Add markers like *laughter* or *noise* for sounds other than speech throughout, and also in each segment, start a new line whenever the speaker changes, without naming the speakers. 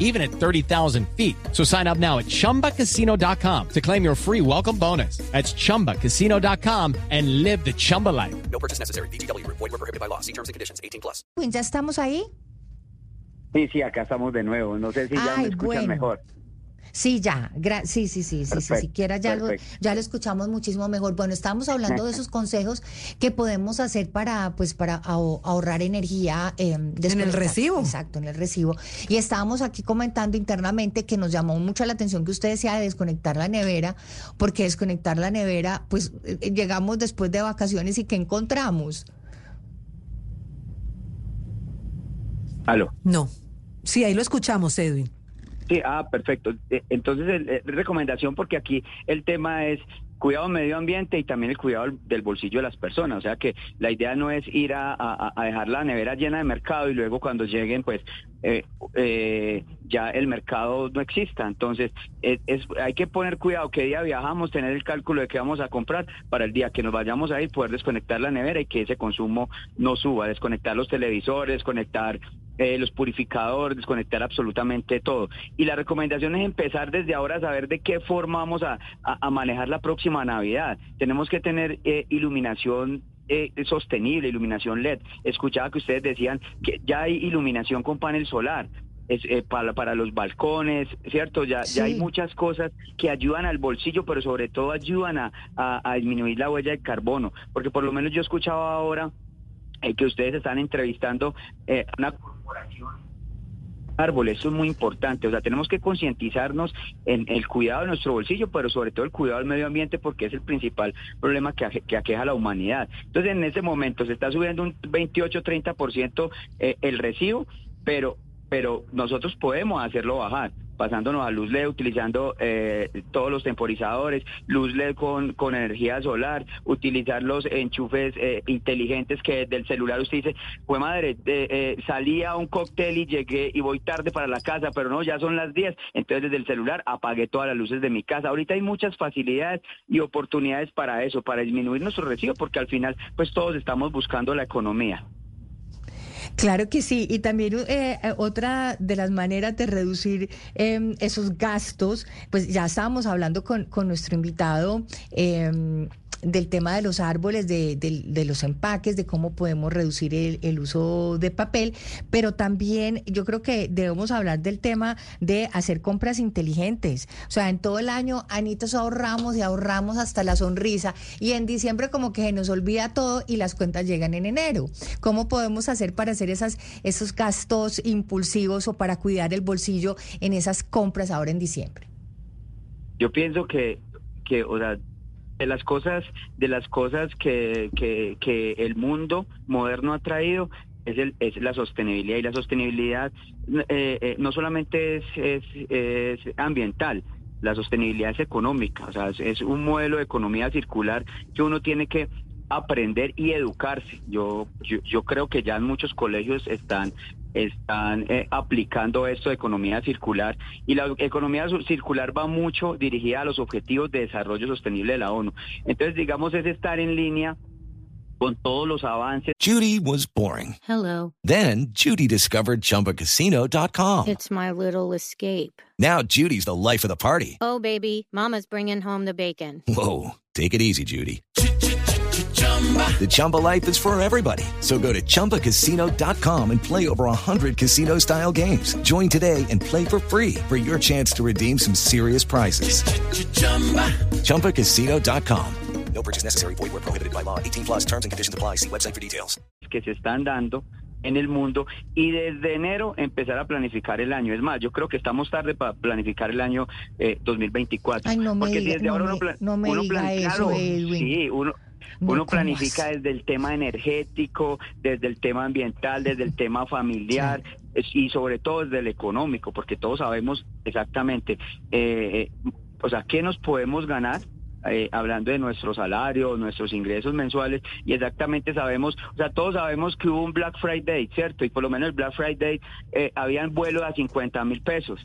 even at 30,000 feet. So sign up now at chumbacasino.com to claim your free welcome bonus. That's chumbacasino.com and live the Chumba life.
No purchase necessary. BGW. Void were prohibited by law. See terms and conditions. 18 plus.
¿Ya estamos ahí?
Sí, sí, acá estamos de nuevo. No sé si ya
Ay,
me escuchan
bueno.
mejor.
Sí, ya. gra- sí, sí, sí, sí, sí. Siquiera ya lo, ya lo escuchamos muchísimo mejor. Bueno, estamos hablando de esos *laughs* consejos que podemos hacer para, pues, para aho- ahorrar energía. eh, desconectar-
recibo.
Exacto, en el recibo. Y estábamos aquí comentando internamente que nos llamó mucho la atención que usted decía de desconectar la nevera, porque desconectar la nevera, pues, eh, llegamos después de vacaciones y ¿qué encontramos?
Aló.
No. Sí, ahí lo escuchamos, Edwin.
Sí, ah, perfecto. Eh, Entonces, eh, recomendación porque aquí el tema es cuidado medio ambiente y también el cuidado del- bolsillo de las personas. O sea que la idea no es ir a, a- dejar la nevera llena de mercado y luego cuando lleguen, pues eh, eh, ya el mercado no exista. Entonces, es, es- hay que poner cuidado qué día viajamos, tener el cálculo de qué vamos a comprar para el día que nos vayamos a ir, poder desconectar la nevera y que ese consumo no suba, desconectar los televisores, desconectar eh, los purificadores, desconectar absolutamente todo. Y la recomendación es empezar desde ahora a saber de qué forma vamos a, a- a manejar la próxima Navidad. Tenemos que tener eh, iluminación eh, sostenible, iluminación LED. Escuchaba que ustedes decían que ya hay iluminación con panel solar. Es, eh, para, para los balcones, ¿cierto? Ya, ya hay muchas cosas que ayudan al bolsillo, pero sobre todo ayudan a, a- a disminuir la huella de carbono. Porque por lo menos yo escuchaba ahora eh, que ustedes están entrevistando eh, una corporación árboles, eso es muy importante, o sea, tenemos que concientizarnos en el cuidado de nuestro bolsillo, pero sobre todo el cuidado del medio ambiente porque es el principal problema que aqueja a la humanidad. Entonces, en ese momento se está subiendo un 28-30% eh, el recibo, pero pero nosotros podemos hacerlo bajar pasándonos a luz LED, utilizando eh, todos los temporizadores, luz LED con, con energía solar, utilizar los enchufes eh, inteligentes que del celular usted dice, pues madre, eh, salí a un cóctel y llegué y voy tarde para la casa, pero no, ya son las 10, entonces desde el celular apagué todas las luces de mi casa. Ahorita hay muchas facilidades y oportunidades para eso, para disminuir nuestro recibo, porque al final pues todos estamos buscando la economía.
Claro que sí, y también eh, eh, otra de las maneras de reducir eh, esos gastos, pues ya estábamos hablando con, con nuestro invitado eh, del tema de los árboles, de, de- de los empaques, de cómo podemos reducir el, el uso de papel, pero también yo creo que debemos hablar del tema de hacer compras inteligentes. O sea, en todo el año, Anitos, ahorramos y ahorramos hasta la sonrisa, y en diciembre como que se nos olvida todo y las cuentas llegan en enero. ¿Cómo podemos hacer para hacer esas, esos gastos impulsivos o para cuidar el bolsillo en esas compras ahora en diciembre?
Yo pienso que, que o sea, de las cosas, de las cosas que, que, que el mundo moderno ha traído es, el, es la sostenibilidad y la sostenibilidad eh, eh, no solamente es, es, es ambiental, la sostenibilidad es económica, o sea, es, un modelo de economía circular que uno tiene que aprender y educarse. Yo, yo, yo creo que ya en muchos colegios están están eh, aplicando esto de economía circular y la economía circular va mucho dirigida a los objetivos de desarrollo sostenible de la ONU. Entonces, digamos, es estar en línea con todos los avances
Judy was boring.
Hello.
Then Judy discovered ChumbaCasino.com.
It's my little escape.
Now Judy's the life of the party.
Oh, baby, Mama's bringing home the bacon.
Whoa, take it easy, Judy. The Chumba life is for everybody. So go to ChumbaCasino.com and play over 100 casino-style games. Join today and play for free for your chance to redeem some serious prizes. ChumbaCasino.com.
No purchase necessary. Void were prohibited by law. 18 plus terms and conditions apply. See website for details.
que se están dando en el mundo y desde enero empezar a planificar el año. Es más, yo creo que estamos tarde para planificar el año eh, 2024.
Ay, no me
Porque
diga-
desde
no
ahora
me-
uno, pla-
no me
uno
diga
plan-
eso,
claro,
Edwin.
Sí, uno,
No,
uno
¿cómo
planifica desde el tema energético, desde el tema ambiental, desde el tema familiar *laughs* y sobre todo desde el económico, porque todos sabemos exactamente, eh, o sea, qué nos podemos ganar eh, hablando de nuestro salario, nuestros ingresos mensuales, y exactamente sabemos, o sea, todos sabemos que hubo un Black Friday, ¿cierto? Y por lo menos el Black Friday eh, habían vuelos a 50 mil pesos.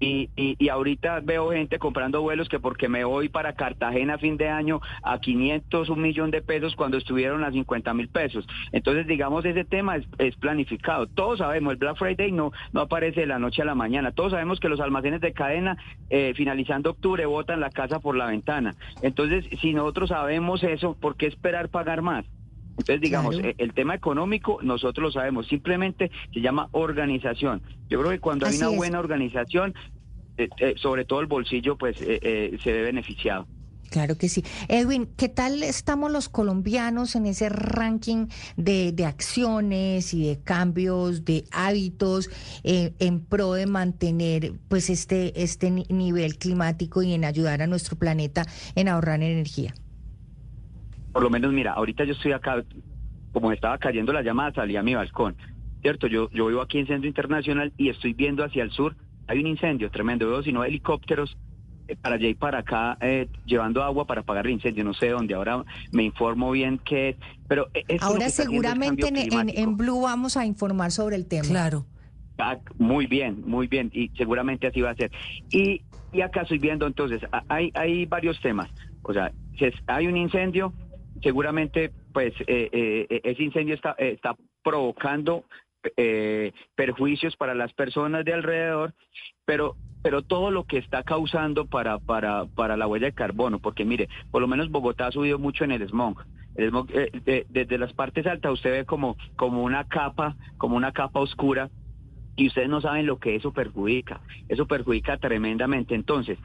Y, y, ahorita veo gente comprando vuelos que porque me voy para Cartagena a fin de año a 500, un millón de pesos cuando estuvieron a 50 mil pesos. Entonces, digamos, ese tema es, es, planificado. Todos sabemos, el Black Friday no, no aparece de la noche a la mañana. Todos sabemos que los almacenes de cadena, eh, finalizando octubre, botan la casa por la ventana. Entonces, si nosotros sabemos eso, ¿por qué esperar pagar más? Entonces, digamos, claro. el tema económico nosotros lo sabemos, simplemente se llama organización. Yo creo que cuando Así hay una es. buena organización, eh, eh, sobre todo el bolsillo, pues eh, se ve beneficiado.
Claro que sí. Edwin, ¿qué tal estamos los colombianos en ese ranking de, de acciones y de cambios de hábitos eh, en pro de mantener pues este, este nivel climático y en ayudar a nuestro planeta en ahorrar energía?
Por lo menos, mira, ahorita yo estoy acá, como estaba cayendo la llamada, salí a mi balcón, ¿cierto? Yo, yo vivo aquí en Centro Internacional y estoy viendo hacia el sur, hay un incendio tremendo, veo sino helicópteros eh, para allá y para acá eh, llevando agua para apagar el incendio, no sé dónde, ahora me informo bien qué es, pero...
ahora seguramente en, en, en Blue vamos a informar sobre el tema.
Claro.
Ah, muy bien, muy bien, y seguramente así va a ser. Y, y acá estoy viendo entonces, hay, hay varios temas, o sea, si hay un incendio, seguramente pues eh, eh, ese incendio está, está provocando eh, perjuicios para las personas de alrededor, pero pero todo lo que está causando para, para, para la huella de carbono, porque mire, por lo menos Bogotá ha subido mucho en el smog. Eh, desde las partes altas usted ve como, como una capa, como una capa oscura, y ustedes no saben lo que eso perjudica. Eso perjudica tremendamente. Entonces,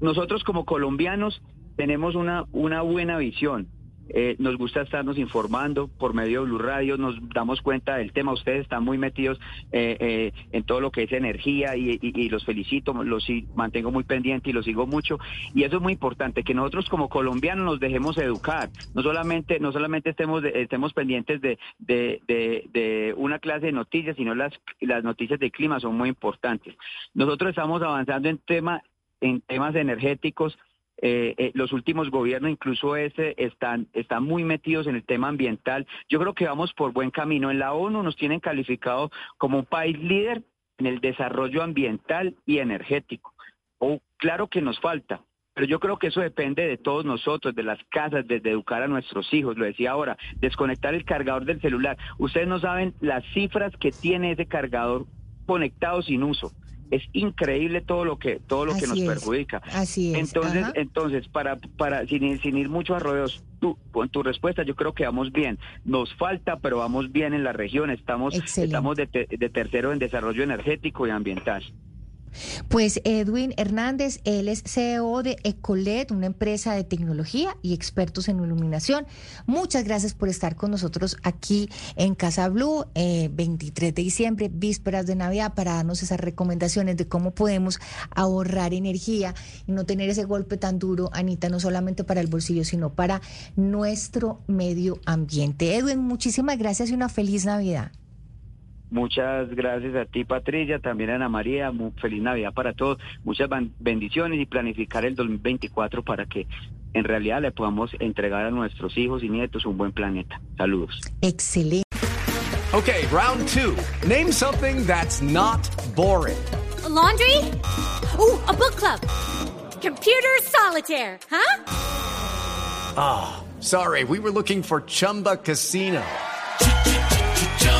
nosotros como colombianos tenemos una, una buena visión. Eh, nos gusta estarnos informando por medio de Blue Radio, nos damos cuenta del tema, ustedes están muy metidos eh, eh, en todo lo que es energía y, y, y, los felicito, los mantengo muy pendiente y los sigo mucho y eso es muy importante, que nosotros como colombianos nos dejemos educar, no solamente, no solamente estemos, estemos pendientes de, de, de, de, una clase de noticias, sino las, las noticias de clima son muy importantes. Nosotros estamos avanzando en, tema, en temas energéticos, eh, eh, los últimos gobiernos, incluso ese, están, están muy metidos en el tema ambiental. Yo creo que vamos por buen camino. En la ONU nos tienen calificado como un país líder en el desarrollo ambiental y energético. Oh, claro que nos falta, pero yo creo que eso depende de todos nosotros, de las casas, desde educar a nuestros hijos. Lo decía ahora, desconectar el cargador del celular. Ustedes no saben las cifras que tiene ese cargador conectado sin uso es increíble todo lo que todo lo
Así
que nos
es.
perjudica.
Así es.
Entonces,
Ajá.
entonces para para sin, ir- sin ir mucho a rodeos, tú con tu respuesta yo creo que vamos bien. Nos falta, pero vamos bien en la región. Estamos
Excelente.
estamos de, te- de tercero en desarrollo energético y ambiental.
Pues Edwin Hernández, él es CEO de Ecolet, una empresa de tecnología y expertos en iluminación. Muchas gracias por estar con nosotros aquí en Casa Blue, eh, 23 de diciembre, vísperas de Navidad, para darnos esas recomendaciones de cómo podemos ahorrar energía y no tener ese golpe tan duro, Anita, no solamente para el bolsillo, sino para nuestro medio ambiente. Edwin, muchísimas gracias y una feliz Navidad.
Muchas gracias a ti, Patricia, también a Ana María. Mu- feliz Navidad para todos. Muchas bendiciones y planificar el 2024 para que en realidad le podamos entregar a nuestros hijos y nietos un buen planeta. Saludos.
Excelente.
Okay, round two. Name something that's not boring.
A laundry? Ooh, a book club. Computer solitaire, huh?
Sorry, we were looking for Chumba Casino.